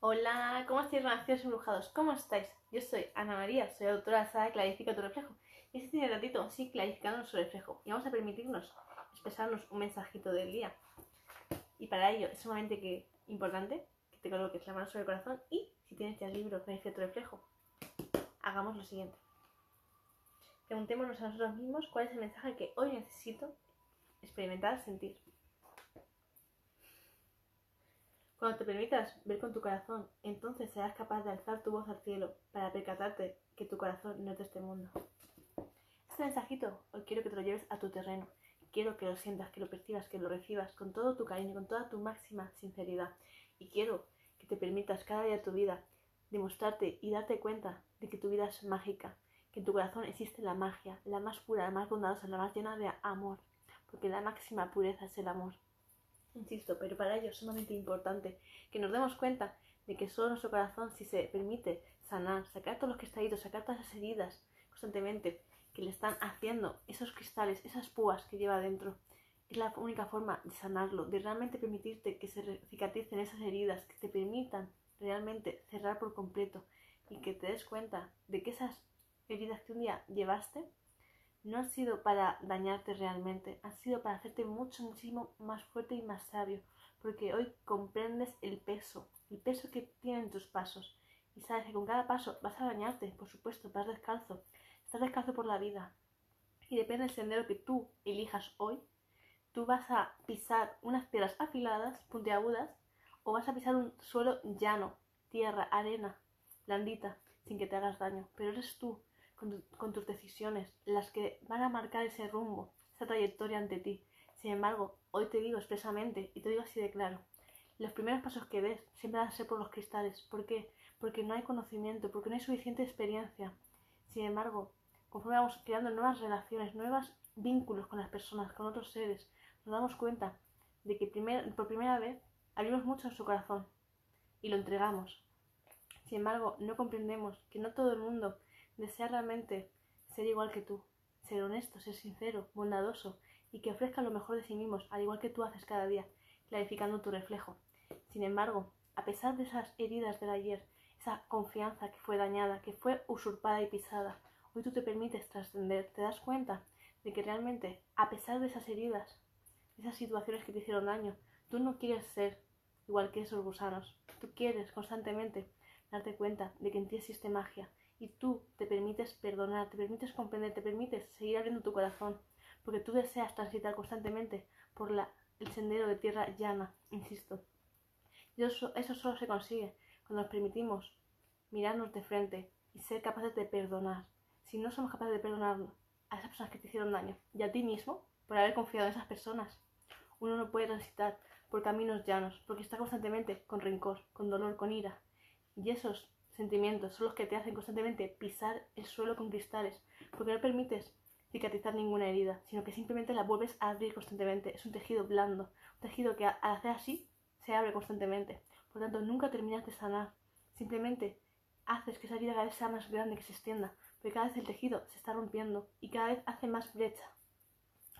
Hola, ¿cómo estáis, renacidos embrujados? ¿Cómo estáis? Yo soy Ana María, soy autora de la Clarifica tu reflejo. Y este tiene ratito, sí, clarificando nuestro reflejo. Y vamos a permitirnos expresarnos un mensajito del día. Y para ello es sumamente que, importante que te coloques la mano sobre el corazón y, si tienes ya el libro Clarifica tu reflejo, hagamos lo siguiente. Preguntémonos a nosotros mismos cuál es el mensaje que hoy necesito experimentar, sentir. Cuando te permitas ver con tu corazón, entonces serás capaz de alzar tu voz al cielo para percatarte que tu corazón no es de este mundo. Este mensajito hoy quiero que te lo lleves a tu terreno. Quiero que lo sientas, que lo percibas, que lo recibas con todo tu cariño, con toda tu máxima sinceridad. Y quiero que te permitas cada día de tu vida demostrarte y darte cuenta de que tu vida es mágica, que en tu corazón existe la magia, la más pura, la más bondadosa, la más llena de amor, porque la máxima pureza es el amor. Insisto, pero para ello es sumamente importante que nos demos cuenta de que solo nuestro corazón, si se permite sanar, sacar todos los cristalitos, sacar todas esas heridas constantemente que le están haciendo esos cristales, esas púas que lleva dentro, es la única forma de sanarlo, de realmente permitirte que se cicatricen esas heridas, que te permitan realmente cerrar por completo y que te des cuenta de que esas heridas que un día llevaste no han sido para dañarte realmente, han sido para hacerte mucho, muchísimo más fuerte y más sabio, porque hoy comprendes el peso, el peso que tienen tus pasos, y sabes que con cada paso vas a dañarte, por supuesto, vas descalzo, estás descalzo por la vida, y depende del sendero que tú elijas hoy, tú vas a pisar unas piedras afiladas, puntiagudas, o vas a pisar un suelo llano, tierra, arena, blandita, sin que te hagas daño, pero eres tú con, tus decisiones, las que van a marcar ese rumbo, esa trayectoria ante ti. Sin embargo, hoy te digo expresamente, y te digo así de claro, los primeros pasos que des siempre van a ser por los cristales. ¿Por qué? Porque no hay conocimiento, porque no hay suficiente experiencia. Sin embargo, conforme vamos creando nuevas relaciones, nuevos vínculos con las personas, con otros seres, nos damos cuenta de que por primera vez abrimos mucho en su corazón y lo entregamos. Sin embargo, no comprendemos que no todo el mundo Desea realmente ser igual que tú, ser honesto, ser sincero, bondadoso y que ofrezca lo mejor de sí mismos, al igual que tú haces cada día, clarificando tu reflejo. Sin embargo, a pesar de esas heridas del ayer, esa confianza que fue dañada, que fue usurpada y pisada, hoy tú te permites trascender, te das cuenta de que realmente, a pesar de esas heridas, esas situaciones que te hicieron daño, tú no quieres ser igual que esos gusanos. Tú quieres constantemente darte cuenta de que en ti existe magia, y tú te permites perdonar, te permites comprender, te permites seguir abriendo tu corazón, porque tú deseas transitar constantemente por el sendero de tierra llana, insisto. Y eso, eso solo se consigue cuando nos permitimos mirarnos de frente y ser capaces de perdonar. Si no somos capaces de perdonar a esas personas que te hicieron daño y a ti mismo por haber confiado en esas personas, uno no puede transitar por caminos llanos porque está constantemente con rencor, con dolor, con ira. Y esos sentimientos son los que te hacen constantemente pisar el suelo con cristales, porque no permites cicatrizar ninguna herida, sino que simplemente la vuelves a abrir constantemente. Es un tejido blando, un tejido que al hacer así se abre constantemente. Por tanto, nunca terminas de sanar. Simplemente haces que esa herida cada vez sea más grande, que se extienda, porque cada vez el tejido se está rompiendo y cada vez hace más brecha.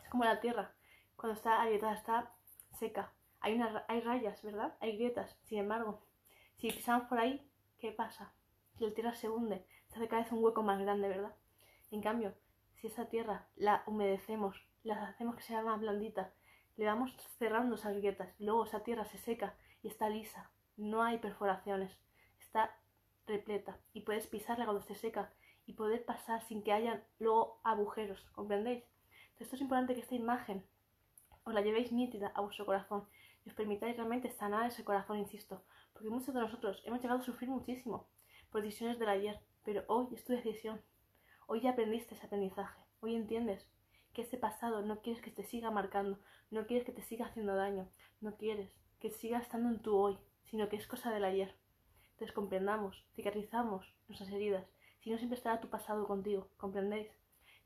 Es como la tierra, cuando está agrietada, está seca. Hay, una, hay rayas, ¿verdad? Hay grietas. Sin embargo, si pisamos por ahí, ¿qué pasa? Si la tierra se hunde, se hace cada vez un hueco más grande, ¿verdad? En cambio, si esa tierra la humedecemos, la hacemos que sea más blandita, le vamos cerrando esas grietas, luego esa tierra se seca y está lisa, no hay perforaciones, está repleta y puedes pisarla cuando esté seca y poder pasar sin que haya luego agujeros, ¿comprendéis? Entonces esto es importante que esta imagen os la llevéis nítida a vuestro corazón y os permitáis realmente sanar ese corazón, insisto, porque muchos de nosotros hemos llegado a sufrir muchísimo por decisiones del ayer, pero hoy es tu decisión. Hoy ya aprendiste ese aprendizaje. Hoy entiendes que ese pasado no quieres que te siga marcando, no quieres que te siga haciendo daño, no quieres que siga estando en tu hoy, sino que es cosa del ayer. Entonces comprendamos, cicatrizamos nuestras heridas, si no siempre estará tu pasado contigo, ¿comprendéis?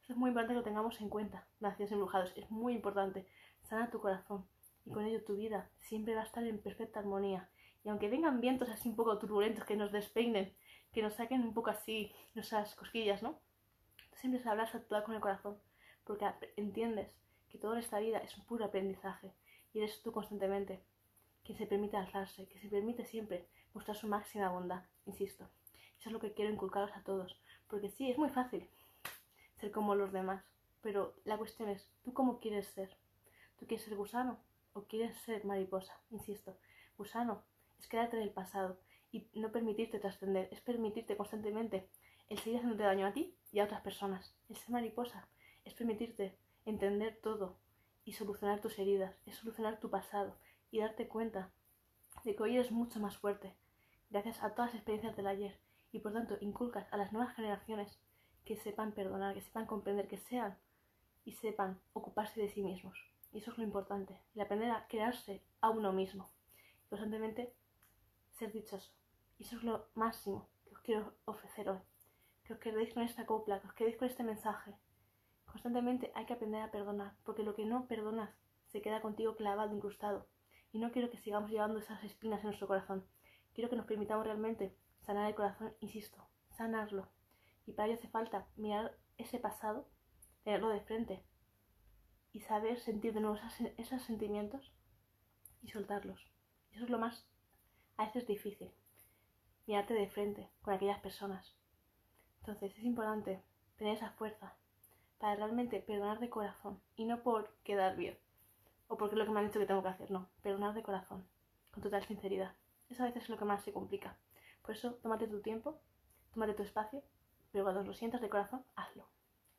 Esto es muy importante que lo tengamos en cuenta, nacidos embrujados, es muy importante. Sana tu corazón y con ello tu vida siempre va a estar en perfecta armonía y aunque vengan vientos así un poco turbulentos que nos despeinen, que nos saquen un poco así nuestras cosquillas, ¿no? Siempre sabrás actuar con el corazón, porque entiendes que toda esta vida es un puro aprendizaje y eres tú constantemente que se permite alzarse, que se permite siempre mostrar su máxima bondad, insisto. Eso es lo que quiero inculcaros a todos, porque sí, es muy fácil ser como los demás, pero la cuestión es, ¿tú cómo quieres ser? ¿Tú quieres ser gusano o quieres ser mariposa? Insisto, gusano es quedarte en el pasado y no permitirte trascender, es permitirte constantemente el seguir haciéndote daño a ti y a otras personas. El ser mariposa es permitirte entender todo y solucionar tus heridas, es solucionar tu pasado y darte cuenta de que hoy eres mucho más fuerte gracias a todas las experiencias del ayer y por tanto inculcas a las nuevas generaciones que sepan perdonar, que sepan comprender, que sean y sepan ocuparse de sí mismos. Y eso es lo importante, el aprender a crearse a uno mismo. constantemente ser dichoso. Y eso es lo máximo que os quiero ofrecer hoy. Que os quedéis con esta copla, que os quedéis con este mensaje. Constantemente hay que aprender a perdonar, porque lo que no perdonas se queda contigo clavado, incrustado. Y no quiero que sigamos llevando esas espinas en nuestro corazón. Quiero que nos permitamos realmente sanar el corazón, insisto, sanarlo. Y para ello hace falta mirar ese pasado, tenerlo de frente y saber sentir de nuevo esos, sentimientos y soltarlos. Eso es lo más, a veces difícil, mirarte de frente con aquellas personas. Entonces es importante tener esa fuerza para realmente perdonar de corazón y no por quedar bien o porque es lo que me han dicho que tengo que hacer, no, perdonar de corazón, con total sinceridad. Eso a veces es lo que más se complica. Por eso, tómate tu tiempo, tómate tu espacio, pero cuando lo sientas de corazón, hazlo.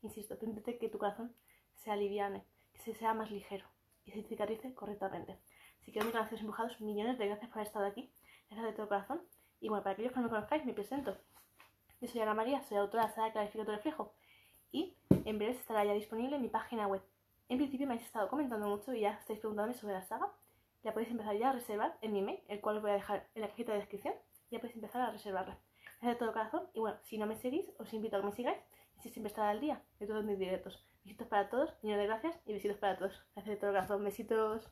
Insisto, permítete que tu corazón se aliviane, se sea más ligero y se cicatrice correctamente. Si quiero mis gracias empujados, millones de gracias por haber estado aquí, gracias de todo corazón. Y bueno, para aquellos que no me conozcáis, me presento. Yo soy Ana María, soy autora de Saga Clarifica tu Reflejo y en breve estará ya disponible en mi página web. En principio me habéis estado comentando mucho y ya estáis preguntándome sobre la saga. Ya podéis empezar ya a reservar en mi email, el cual os voy a dejar en la cajita de descripción. Ya podéis empezar a reservarla. Gracias de todo corazón. Y bueno, si no me seguís, os invito a que me sigáis. Y si siempre estar al día de todos mis directos. Besitos para todos, millones de gracias y besitos para todos. Gracias de todo corazón. Besitos.